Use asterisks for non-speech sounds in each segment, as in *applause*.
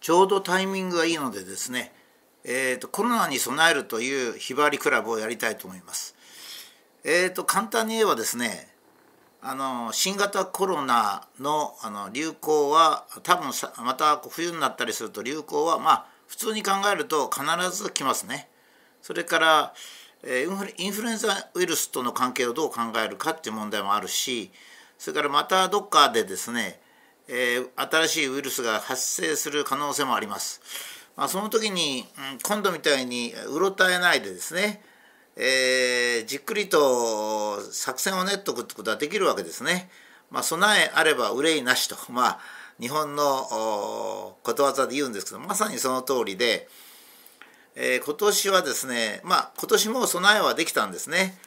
ちょうどタイミングがいいのでですね、えーと、コロナに備えるというひばりクラブをやりたいと思います。えーと、簡単に言えばですねあの新型コロナのあの流行は多分さまた冬になったりすると流行はまあ普通に考えると必ず来ますね。それから、え、インフルエンザウイルスとの関係をどう考えるかっていう問題もあるしそれからまたどっかでですねえ、新しいウイルスが発生する可能性もあります。まあ、その時に、うん、今度みたいにうろたえないでですね、えー、じっくりと作戦を練っておくってことはできるわけですね。まあ、備えあれば憂いなしと、まあ、日本のことわざで言うんですけどまさにその通りで、えー、今年はですねまあ今年も備えはできたんですね。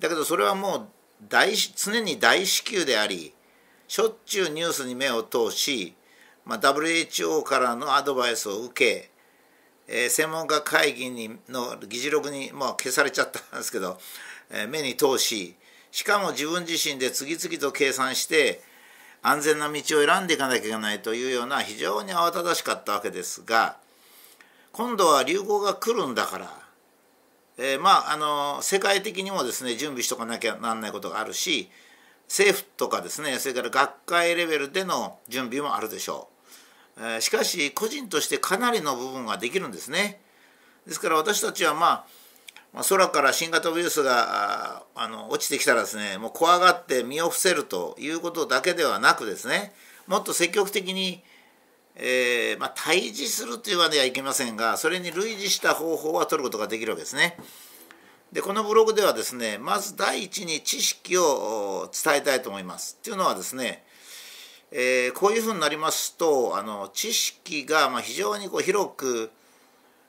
だけどそれはもう大常に大至急でありしょっちゅうニュースに目を通し、まあ、WHO からのアドバイスを受け、えー、専門家会議にの議事録に、まあ、消されちゃったんですけど、えー、目に通ししかも自分自身で次々と計算して安全な道を選んでいかなきゃいけないというような非常に慌ただしかったわけですが今度は流行が来るんだから、えー、まああの世界的にもですね準備しとかなきゃなんないことがあるし政府とかですねそれから学会レベルでの準備もあるでしょう、えー、しかし個人としてかなりの部分ができるんですねですから私たちはまあまあ、空から新型ウイルスがあの落ちてきたらですねもう怖がって身を伏せるということだけではなくですねもっと積極的に、えー、まあ、対峙するというわけではいけませんがそれに類似した方法は取ることができるわけですね。でこのブログではですねまず第一に知識を伝えたいと思います。っていうのはですね、えー、こういうふうになりますとあの知識がま非常にこう広く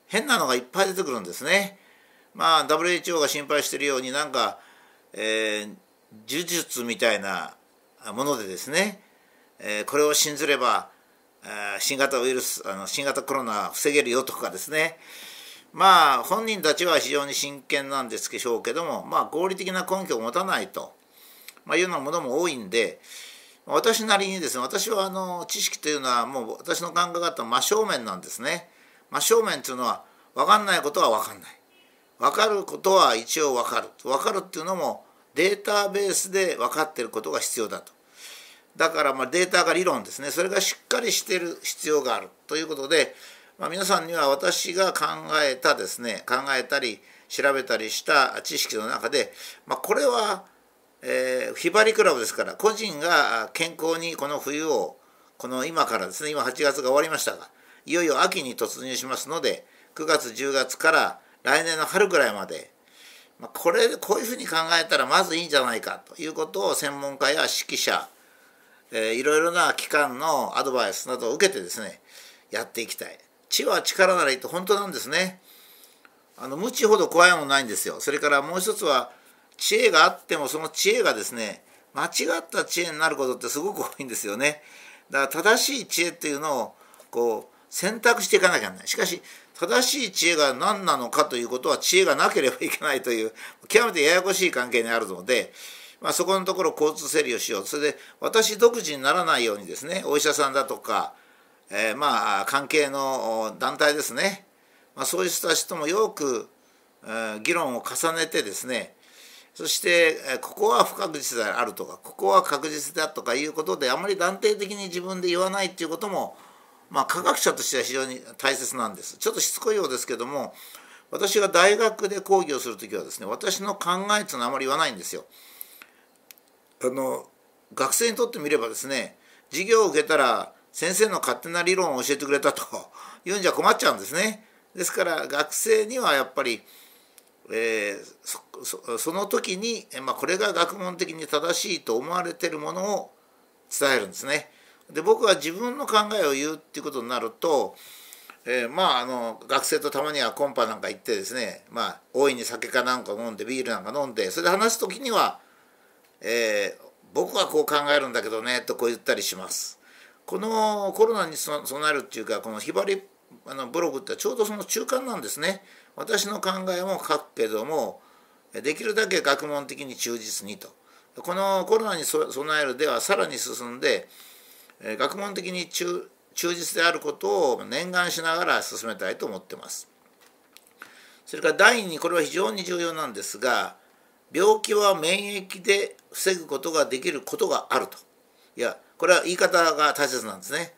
変なのがいっぱい出てくるんですね。まあ WHO が心配してるようになんか、えー、呪術みたいなものでですね、えー、これを信ずれば新型ウイルスあの新型コロナ防げるよとかですねまあ本人たちは非常に真剣なんですけしょうけどもまあ合理的な根拠を持たないと、まあ、いうようなものも多いんで私なりにですね私はあの知識というのはもう私の考え方は真正面なんですね。真正面というのは分かんないことは分かんない。分かることは一応分かる。分かるっていうのもデータベースで分かってることが必要だと。だからまあデータが理論ですねそれがしっかりしてる必要があるということでまあ、皆さんには私が考えたですね考えたり調べたりした知識の中で、まあ、これは、えー、ひばりクラブですから個人が健康にこの冬をこの今からですね今8月が終わりましたがいよいよ秋に突入しますので9月10月から来年の春ぐらいまで、まあ、これこういうふうに考えたらまずいいんじゃないかということを専門家や指揮者、えー、いろいろな機関のアドバイスなどを受けてですねやっていきたい。知は力ならいいって本当なんですね。あの無知ほど怖いものないんですよ。それからもう一つは知恵があってもその知恵がですね間違った知恵になることってすごく多いんですよね。だから正しい知恵っていうのをこう選択していかなきゃならない。しかし正しい知恵が何なのかということは知恵がなければいけないという極めてややこしい関係にあるので、まあ、そこのところ交通整理をしようそれで私独自にならないようにですねお医者さんだとかえー、まあ関係の団体ですね、まあ、そういう人たちともよく、えー、議論を重ねてですねそして、えー、ここは不確実であるとかここは確実だとかいうことであまり断定的に自分で言わないっていうことも、まあ、科学者としては非常に大切なんです。ちょっとしつこいようですけども私が大学で講義をする時はですね私の考えっていうのはあまり言わないんですよ。あの学生にとってみればですね授業を受けたら先生の勝手な理論を教えてくれたと *laughs* いうんじゃ困っちゃうんですね。ですから学生にはやっぱり、えー、その時に、まあ、これが学問的に正しいと思われてるものを伝えるんですね。で僕は自分の考えを言うっていうことになると、えー、まああの学生とたまにはコンパなんか行ってですねまあ大いに酒かなんか飲んでビールなんか飲んでそれで話す時には、えー、僕はこう考えるんだけどねとこう言ったりします。このコロナに備えるっていうかこのひばりあのブログってちょうどその中間なんですね。私の考えも書くけどもできるだけ学問的に忠実にと。このコロナに備えるではさらに進んで学問的に忠実であることを念願しながら進めたいと思ってます。それから第2にこれは非常に重要なんですが病気は免疫で防ぐことができることがあるといやこれは言い方が大切なんですね。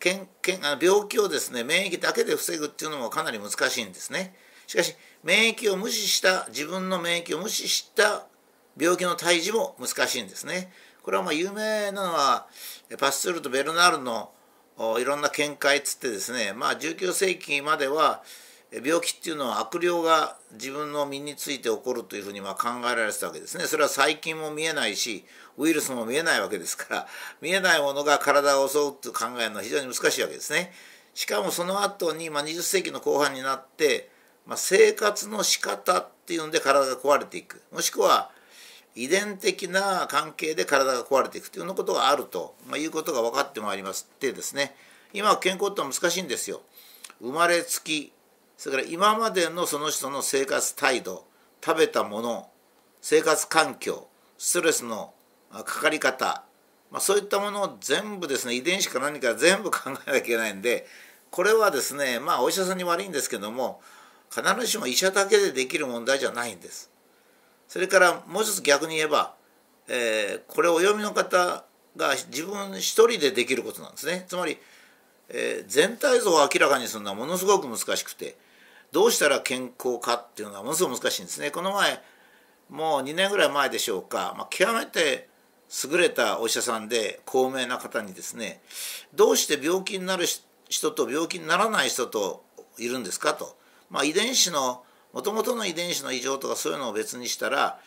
けんけんあ病気をですね免疫だけで防ぐっていうのもかなり難しいんですね。しかし免疫を無視した自分の免疫を無視した病気の退治も難しいんですね。これはまあ有名なのはパスツールとベルナールのいろんな見解つってですねまあ19世紀までは病気っていうのは悪霊が自分の身について起こるというふうにま考えられてたわけですね。それは細菌も見えないしウイルスも見えないわけですから見えないものが体を襲うと考えるのは非常に難しいわけですね。しかもその後に、まあ、20世紀の後半になって、まあ、生活の仕方っていうんで体が壊れていくもしくは遺伝的な関係で体が壊れていくというようなことがあると、まあ、いうことが分かってまいりますってですね今健康って難しいんですよ。生まれつきそれから今までのその人の生活態度食べたもの生活環境ストレスのかかり方、まあ、そういったものを全部ですね遺伝子か何か全部考えなきゃいけないんでこれはですねまあお医者さんに悪いんですけども必ずしも医者だけでできる問題じゃないんです。それからもう一つ逆に言えば、えー、これお読みの方が自分一人でできることなんですね。つまり、えー、全体像を明らかにするのはものすごく難しくてどうしたら健康かっていうのはものすごく難しいんですね。この前もう2年ぐらい前でしょうか、まあ、極めて優れたお医者さんで高名な方にですねどうして病気になる人と病気にならない人といるんですかと、まあ、遺伝子のもともとの遺伝子の異常とかそういうのを別にしたら、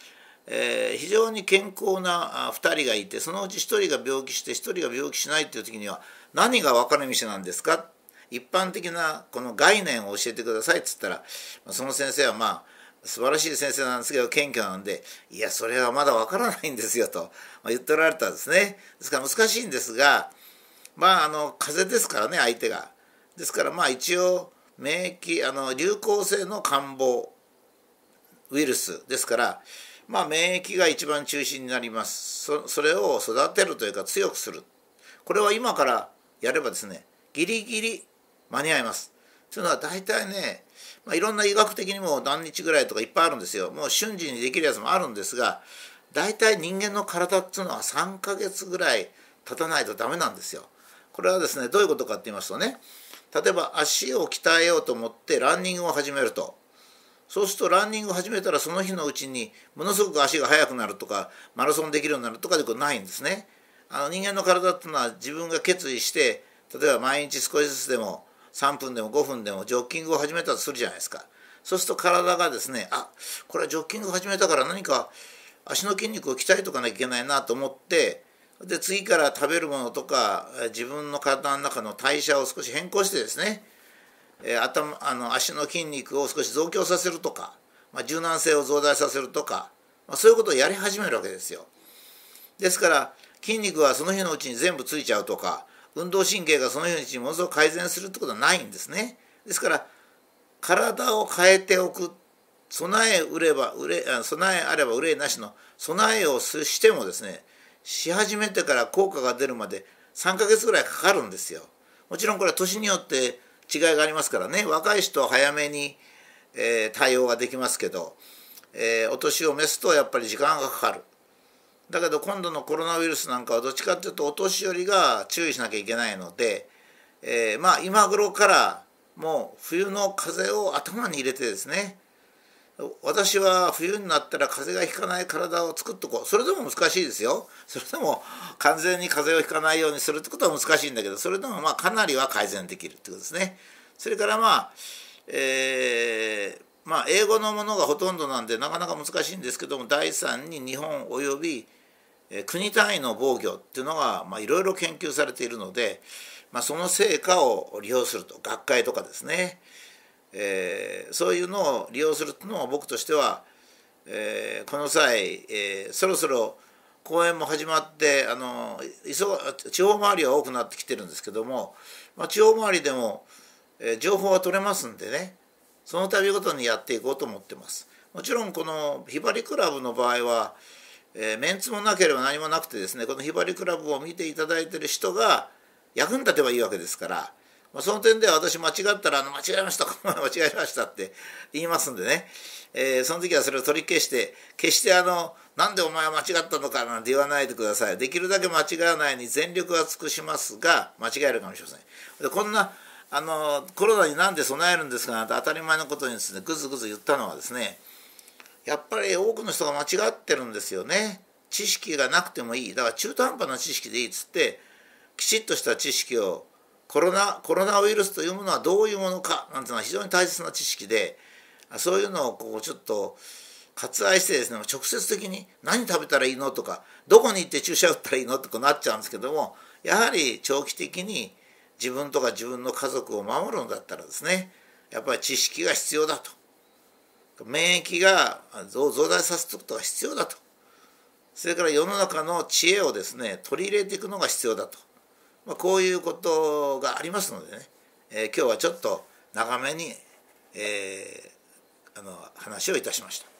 えー、非常に健康な2人がいてそのうち1人が病気して1人が病気しないっていう時には何が分かれ道なんですか一般的なこの概念を教えてくださいっつったらその先生はまあ素晴らしい先生なんですけど謙虚なんでいやそれはまだわからないんですよと、言っておられたんですね。ですから難しいんですがまああの風邪ですからね相手が。ですからまあ一応免疫あの流行性の感冒ウイルス。ですからまあ免疫が一番中心になります。そそれを育てるというか強くする。これは今からやればですねギリギリ間に合います。というのは大体ね、まあ、いろんな医学的にも何日ぐらいとかいっぱいあるんですよ。もう瞬時にできるやつもあるんですが大体人間の体っていうのは3ヶ月ぐらい経たないとダメなんですよ。これはですねどういうことかって言いますとね例えば足を鍛えようと思ってランニングを始めるとそうするとランニングを始めたらその日のうちにものすごく足が速くなるとかマラソンできるようになるとかでことないんですね。あの人間の体っていうのは自分が決意して例えば毎日少しずつでも3分でも5分でもジョッキングを始めたとするじゃないですかそうすると体がですねあこれはジョッキングを始めたから何か足の筋肉を鍛えとかなきゃいけないなと思ってで次から食べるものとか自分の体の中の代謝を少し変更してですね、え頭あの足の筋肉を少し増強させるとか、まあ、柔軟性を増大させるとか、まあ、そういうことをやり始めるわけですよ。ですから筋肉はその日のうちに全部ついちゃうとか運動神経がその日のうにものすごく改善するってことはないんですね。ですから体を変えておく備え売れば売れ備えあれば憂いなしの備えをしてもですねし始めてから効果が出るまで3ヶ月ぐらいかかるんですよ。もちろんこれは年によって違いがありますからね若い人は早めに、えー、対応ができますけど、えー、お年を召すとやっぱり時間がかかる。だけど今度のコロナウイルスなんかはどっちかっていうとお年寄りが注意しなきゃいけないので、えー、まあ今頃からもう冬の風邪を頭に入れてですね私は冬になったら風邪がひかない体を作っとこう。それでも難しいですよ。それでも完全に風邪をひかないようにするってことは難しいんだけどそれでもまあかなりは改善できるってことですね。それからまあえー、まあ英語のものがほとんどなんでなかなか難しいんですけども第3に日本および国単位の防御っていうのがいろいろ研究されているので、まあ、その成果を利用すると学会とかですね、えー、そういうのを利用するっていうのは僕としては、えー、この際、えー、そろそろ公演も始まってあの地方回りは多くなってきてるんですけども、まあ、地方回りでも、えー、情報は取れますんでねその度ごとにやっていこうと思ってます。もちろんこのひばりクラブの場合はえー、メンツもなければ何もなくてですねこのひばりクラブを見ていただいてる人が、役に立てばいいわけですから、まあ、その点では私間違ったら「あの間違えましたこの間違えました」って言いますんでね、えー、その時はそれを取り消して決してあの「なんでお前は間違ったのか」なんて言わないでください。できるだけ間違わないに全力は尽くしますが間違えるかもしれません。でこんなあのコロナになんで備えるんですかなんて当たり前のことにですねぐずぐず言ったのはですねやっぱり多くの人が間違ってるんですよね。知識がなくてもいい。だから中途半端な知識でいいっつってきちっとした知識をコロナコロナウイルスというものはどういうものかなんていうのは非常に大切な知識でそういうのをこうちょっと割愛してですね直接的に何食べたらいいのとかどこに行って注射打ったらいいのとかなっちゃうんですけどもやはり長期的に自分とか自分の家族を守るんだったらですねやっぱり知識が必要だと。免疫が増大させておくことが必要だと。それから世の中の知恵をですね取り入れていくのが必要だと、まあ、こういうことがありますのでね、えー、今日はちょっと長めに、えー、あの話をいたしました。